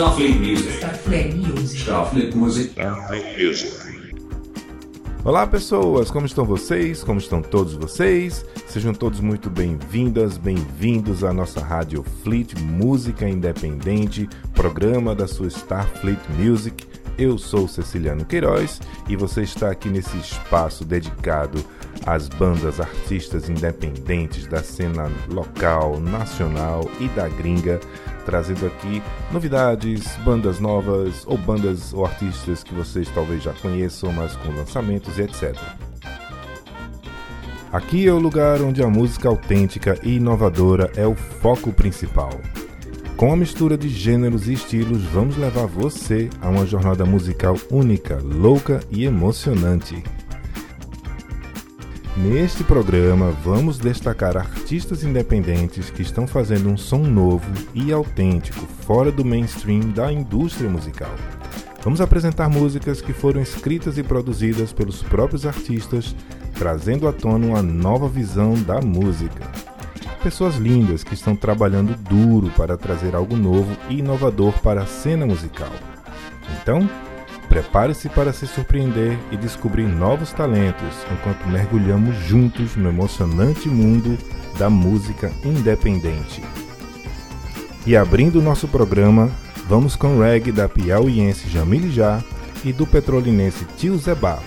Starfleet Music. Starfleet Music. Starfleet Music. Starfleet Music. Olá pessoas, como estão vocês? Como estão todos vocês? Sejam todos muito bem-vindas, bem-vindos à nossa Rádio Fleet Música Independente, programa da sua Starfleet Music. Eu sou Ceciliano Queiroz e você está aqui nesse espaço dedicado às bandas artistas independentes da cena local, nacional e da gringa, trazendo aqui novidades, bandas novas ou bandas ou artistas que vocês talvez já conheçam, mas com lançamentos e etc. Aqui é o lugar onde a música autêntica e inovadora é o foco principal. Com a mistura de gêneros e estilos, vamos levar você a uma jornada musical única, louca e emocionante. Neste programa, vamos destacar artistas independentes que estão fazendo um som novo e autêntico, fora do mainstream da indústria musical. Vamos apresentar músicas que foram escritas e produzidas pelos próprios artistas, trazendo à tona uma nova visão da música pessoas lindas que estão trabalhando duro para trazer algo novo e inovador para a cena musical. Então, prepare-se para se surpreender e descobrir novos talentos enquanto mergulhamos juntos no emocionante mundo da música independente. E abrindo nosso programa, vamos com reggae da piauiense Jamile Já e do petrolinense Tio Zebá.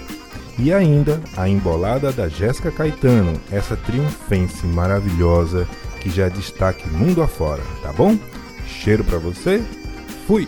E ainda a embolada da Jéssica Caetano, essa triunfense maravilhosa que já destaque mundo afora, tá bom? Cheiro para você. Fui.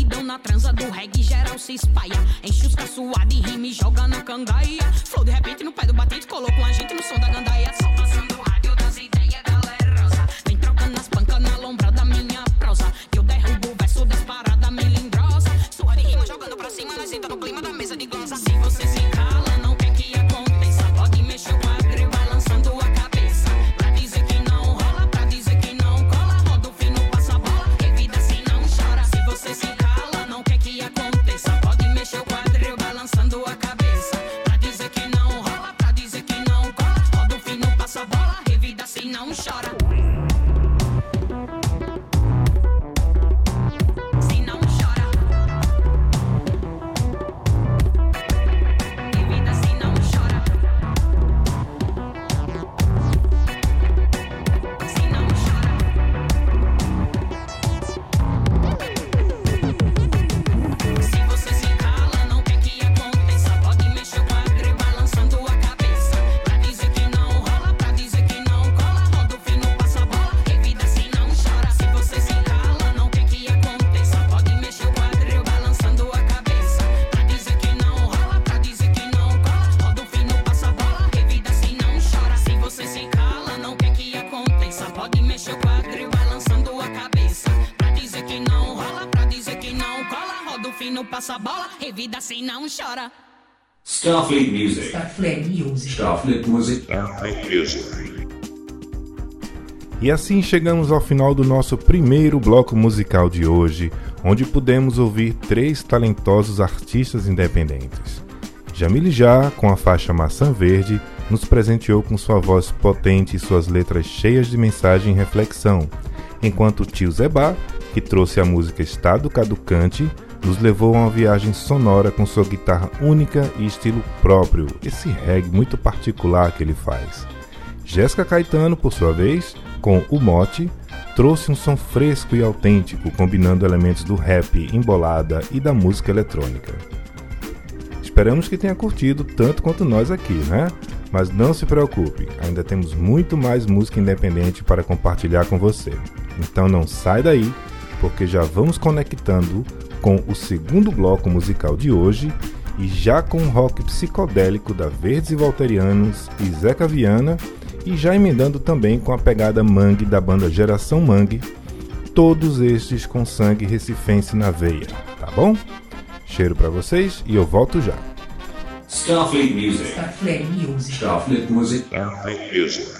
batidão na transa do reggae geral se espalha. Enche os caçoados e joga na cangaia. Flow de repente no pé do batente, colocou a gente no som da gandaia. Só passando rádio. Passa a bola, revida assim não chora. Starfleet Music. Starfleet Music. Starfleet Music. Starfleet Music. E assim chegamos ao final do nosso primeiro bloco musical de hoje, onde pudemos ouvir três talentosos artistas independentes. Jamile Já, com a faixa Maçã Verde, nos presenteou com sua voz potente e suas letras cheias de mensagem e reflexão, enquanto Tio Zebá, que trouxe a música Estado Caducante, nos levou a uma viagem sonora com sua guitarra única e estilo próprio, esse reggae muito particular que ele faz. Jéssica Caetano, por sua vez, com o mote, trouxe um som fresco e autêntico, combinando elementos do rap, embolada e da música eletrônica. Esperamos que tenha curtido tanto quanto nós aqui, né? Mas não se preocupe, ainda temos muito mais música independente para compartilhar com você. Então não sai daí, porque já vamos conectando com o segundo bloco musical de hoje e já com o rock psicodélico da Verdes e Volterianos e Zeca Viana e já emendando também com a pegada mangue da banda Geração Mangue, todos estes com sangue recifense na veia, tá bom? Cheiro para vocês e eu volto já. Starfleet Music. Starfleet Music. Starfleet Music. Starfleet Music.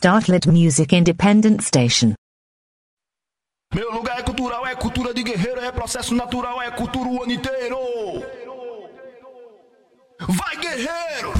Startlet Music Independent Station. Meu lugar é cultural, é cultura de guerreiro, é processo natural, é cultura o ano inteiro. Vai, guerreiro!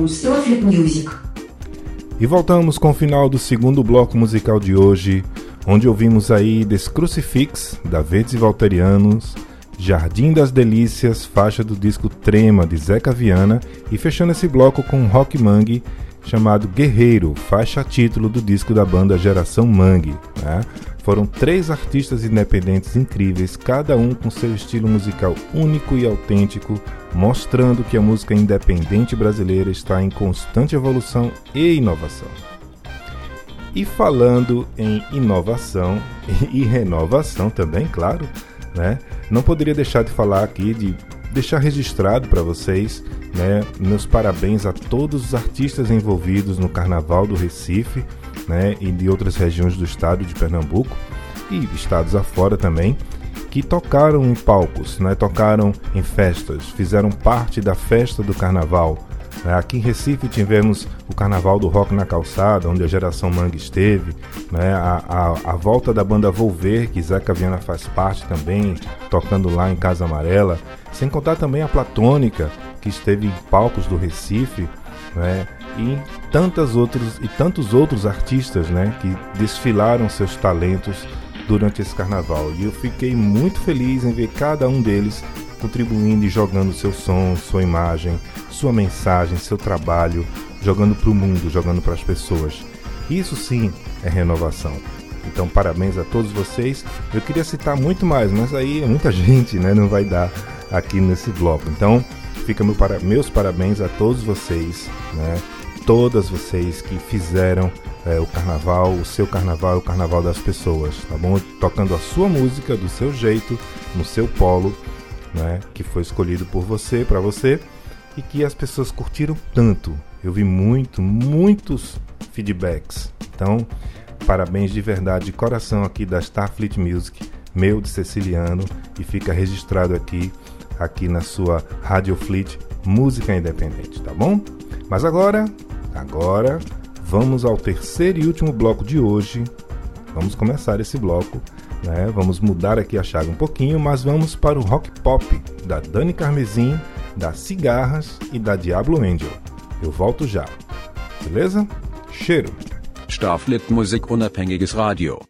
Music. E voltamos com o final do segundo bloco musical de hoje, onde ouvimos aí Des Crucifix, da Verdes e Volterianos, Jardim das Delícias, faixa do disco Trema, de Zeca Viana, e fechando esse bloco com Rock Mangue, chamado Guerreiro, faixa título do disco da banda Geração Mangue. Né? Foram três artistas independentes incríveis, cada um com seu estilo musical único e autêntico, mostrando que a música independente brasileira está em constante evolução e inovação. E falando em inovação e renovação também, claro, né? Não poderia deixar de falar aqui de deixar registrado para vocês, né, meus parabéns a todos os artistas envolvidos no Carnaval do Recife, né, e de outras regiões do estado de Pernambuco e estados afora também, que tocaram em palcos, né, tocaram em festas, fizeram parte da festa do Carnaval. Né. Aqui em Recife tivemos o Carnaval do Rock na Calçada, onde a geração Mangue esteve, né, a, a, a volta da banda Volver, que Zeca Viana faz parte também, tocando lá em Casa Amarela, sem contar também a Platônica, que esteve em palcos do Recife, né, e tantas outros e tantos outros artistas, né, que desfilaram seus talentos durante esse carnaval. E eu fiquei muito feliz em ver cada um deles contribuindo e jogando seu som, sua imagem, sua mensagem, seu trabalho, jogando para o mundo, jogando para as pessoas. Isso sim é renovação. Então, parabéns a todos vocês. Eu queria citar muito mais, mas aí é muita gente, né? Não vai dar aqui nesse bloco. Então, fica meu para... meus parabéns a todos vocês, né? Todas vocês que fizeram é, o carnaval, o seu carnaval, o carnaval das pessoas, tá bom? Tocando a sua música do seu jeito, no seu polo, né, que foi escolhido por você, para você, e que as pessoas curtiram tanto. Eu vi muito, muitos feedbacks. Então, parabéns de verdade, de coração aqui da Starfleet Music, meu de Ceciliano, e fica registrado aqui, aqui na sua Rádio Fleet Música Independente, tá bom? Mas agora, agora, vamos ao terceiro e último bloco de hoje. Vamos começar esse bloco, né? Vamos mudar aqui a chave um pouquinho, mas vamos para o rock pop da Dani Carmesim, da Cigarras e da Diablo Angel. Eu volto já. Beleza? Cheiro. Starfleet Musik Unabhängiges Radio.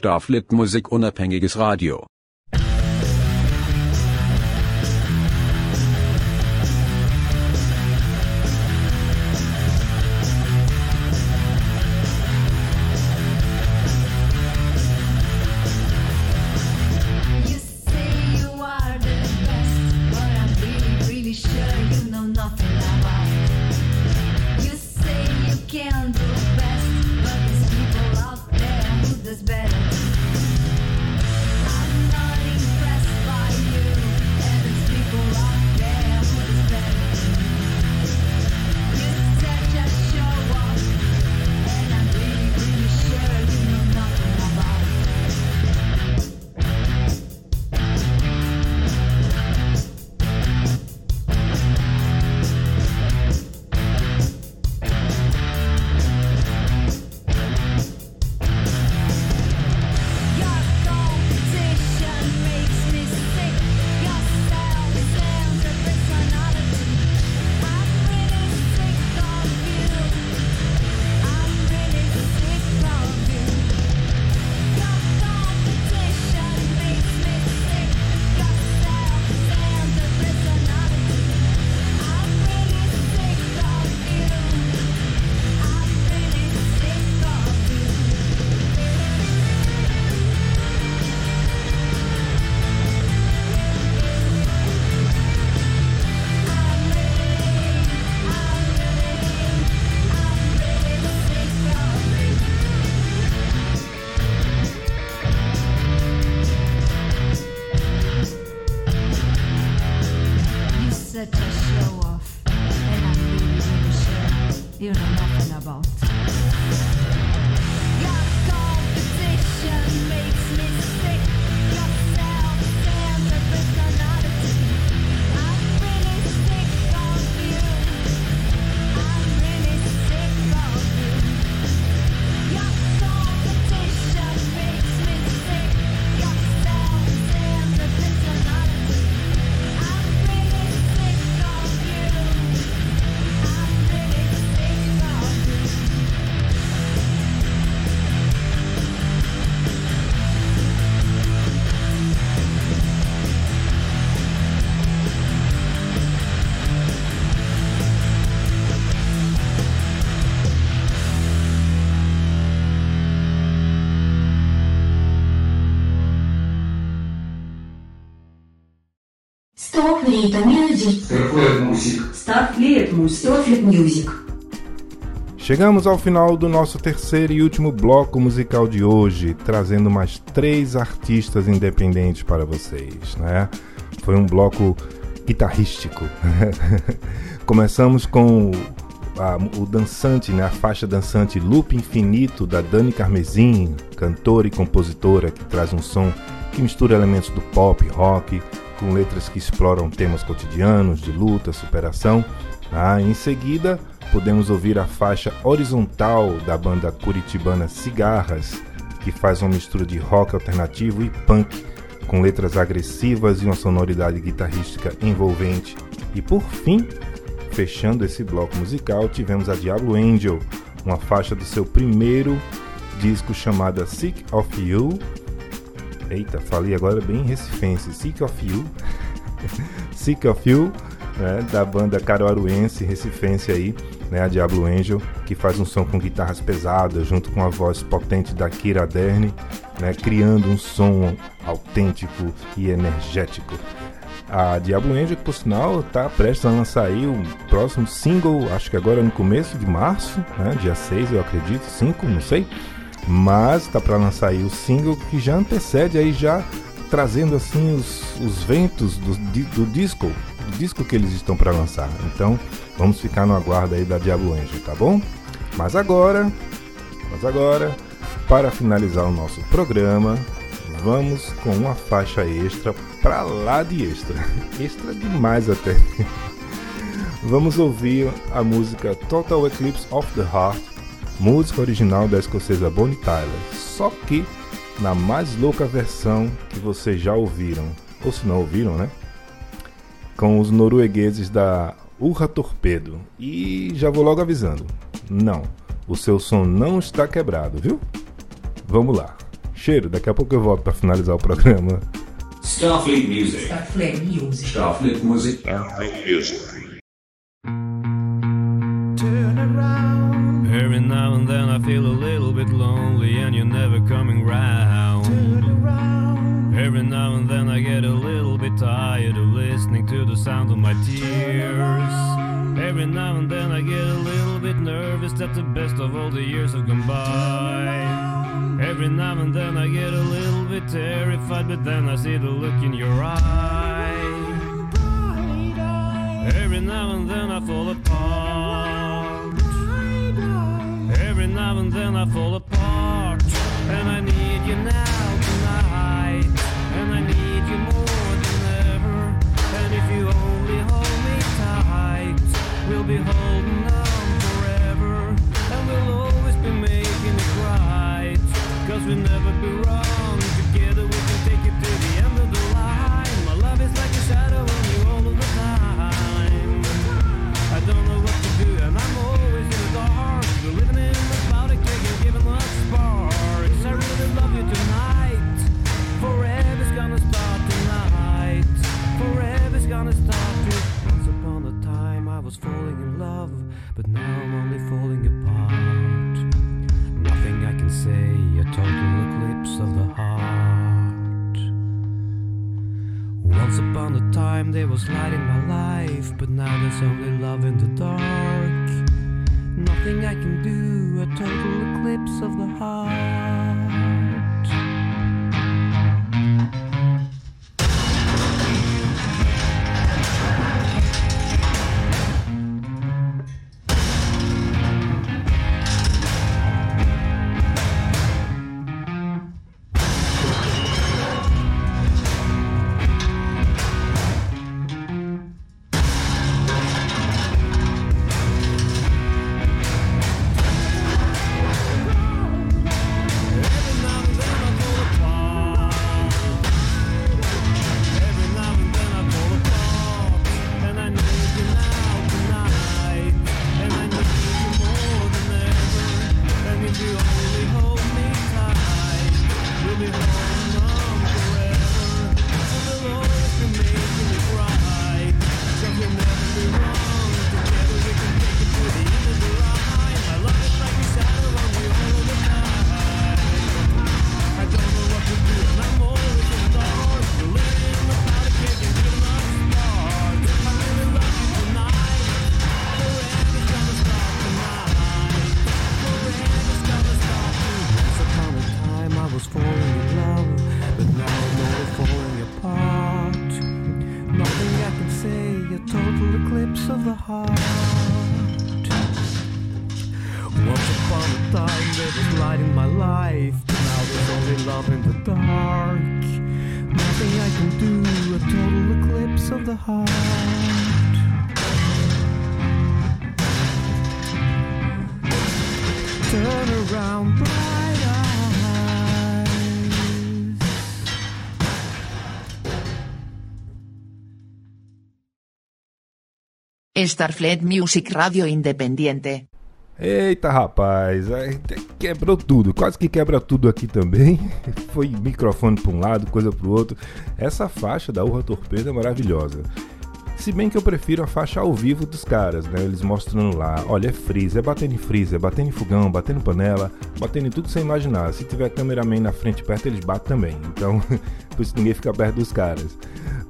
Starflit Musik unabhängiges Radio. Music. Chegamos ao final do nosso terceiro e último bloco musical de hoje, trazendo mais três artistas independentes para vocês, né? Foi um bloco guitarrístico. Começamos com a- o dançante, né? A faixa dançante Loop Infinito da Dani Carmesim, cantora e compositora que traz um som que mistura elementos do pop, rock, com letras que exploram temas cotidianos de luta, superação. Ah, em seguida, podemos ouvir a faixa horizontal da banda curitibana Cigarras, que faz uma mistura de rock alternativo e punk, com letras agressivas e uma sonoridade guitarrística envolvente. E por fim, fechando esse bloco musical, tivemos a Diablo Angel, uma faixa do seu primeiro disco chamada Sick of You. Eita, falei agora bem recifense, Sick of You. Sick of You, né, da banda caruaruense, recifense aí, né, a Diablo Angel, que faz um som com guitarras pesadas, junto com a voz potente da Kira Derne, né, criando um som autêntico e energético. A Diablo Angel, que por sinal, está prestes a lançar aí o próximo single, acho que agora no começo de março, né, dia 6 eu acredito, 5, não sei, mas está para lançar aí o single que já antecede aí já trazendo assim os, os ventos do, do disco, do disco que eles estão para lançar. Então, vamos ficar no aguardo aí da Diablo Angel, tá bom? Mas agora, mas agora, para finalizar o nosso programa, vamos com uma faixa extra pra lá de extra. Extra demais até. Vamos ouvir a música Total Eclipse of the Heart, música original da escocesa Bonnie Tyler, só que na mais louca versão que vocês já ouviram, ou se não ouviram, né? Com os noruegueses da Urra Torpedo. E já vou logo avisando: não, o seu som não está quebrado, viu? Vamos lá, Cheiro, daqui a pouco eu volto para finalizar o programa. Starfleet Music. Starfleet Music. Starfleet Music. Starfleet Music. Every now and then I feel a little bit lonely and you're never coming round. Every now and then I get a little bit tired of listening to the sound of my tears. Every now and then I get a little bit nervous that the best of all the years have gone by. Every now and then I get a little bit terrified, but then I see the look in your eye. Every now and then I fall apart. Every now and then I fall apart. And I need you now tonight. And I need you more than ever. And if you only hold me tight, we'll be holding on forever. And we'll always be making it right. Cause we'll never be wrong. Together we can take it to the end of the line. My love is like a shadow was falling in love, but now I'm only falling apart. Nothing I can say, a total eclipse of the heart. Once upon a time there was light in my life, but now there's only love in the dark. Nothing I can do, a total eclipse of the heart. Time. Starfleet Music Radio Independiente. Eita rapaz, quebrou tudo, quase que quebra tudo aqui também. Foi microfone para um lado, coisa para o outro. Essa faixa da Urra Torpedo é maravilhosa. Se bem que eu prefiro a faixa ao vivo dos caras, né? Eles mostrando lá, olha, é freezer, é batendo em freezer, é batendo em fogão, batendo em panela, batendo em tudo você imaginar. Se tiver cameraman na frente perto, eles batem também. Então, por isso ninguém fica perto dos caras.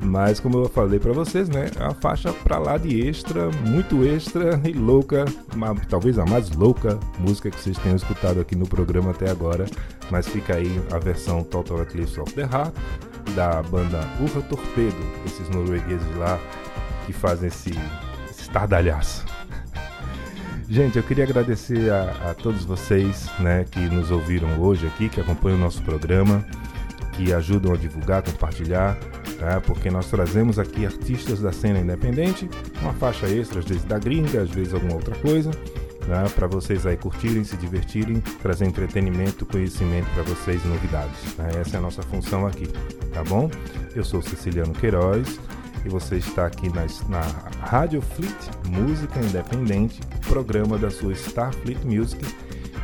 Mas como eu falei pra vocês, né? É uma faixa pra lá de extra, muito extra e louca, uma- talvez a mais louca música que vocês tenham escutado aqui no programa até agora. Mas fica aí a versão Total Eclipse of the Heart da banda Urra Torpedo, esses noruegueses lá que fazem esse, estardalhaço. Gente, eu queria agradecer a, a todos vocês né, que nos ouviram hoje aqui, que acompanham o nosso programa, que ajudam a divulgar, compartilhar, tá? porque nós trazemos aqui artistas da cena independente, uma faixa extra, às vezes da gringa, às vezes alguma outra coisa, né? para vocês aí curtirem, se divertirem, trazer entretenimento, conhecimento para vocês, novidades. né? Essa é a nossa função aqui, tá bom? Eu sou Ceciliano Queiroz e você está aqui na, na Rádio Fleet Música Independente, programa da sua Starfleet Music,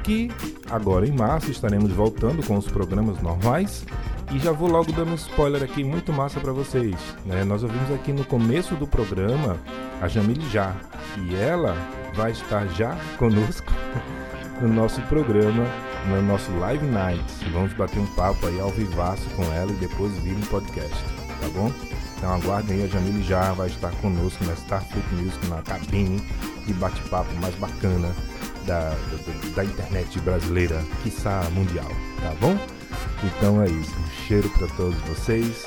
que agora em março estaremos voltando com os programas normais. E já vou logo dando um spoiler aqui muito massa para vocês. Né? Nós ouvimos aqui no começo do programa a Jamile Já. E ela vai estar já conosco no nosso programa, no nosso Live Night. Vamos bater um papo aí ao vivaço com ela e depois vir um podcast, tá bom? Então aguardem a Jamile Já vai estar conosco na Starfleet Music, na cabine de bate-papo mais bacana da, da, da internet brasileira, quiçá mundial, tá bom? Então é isso, um cheiro para todos vocês.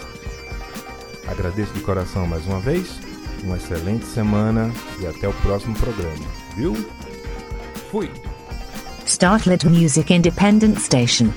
Agradeço de coração mais uma vez. Uma excelente semana e até o próximo programa, viu? Fui! Starfleet Music Independent Station.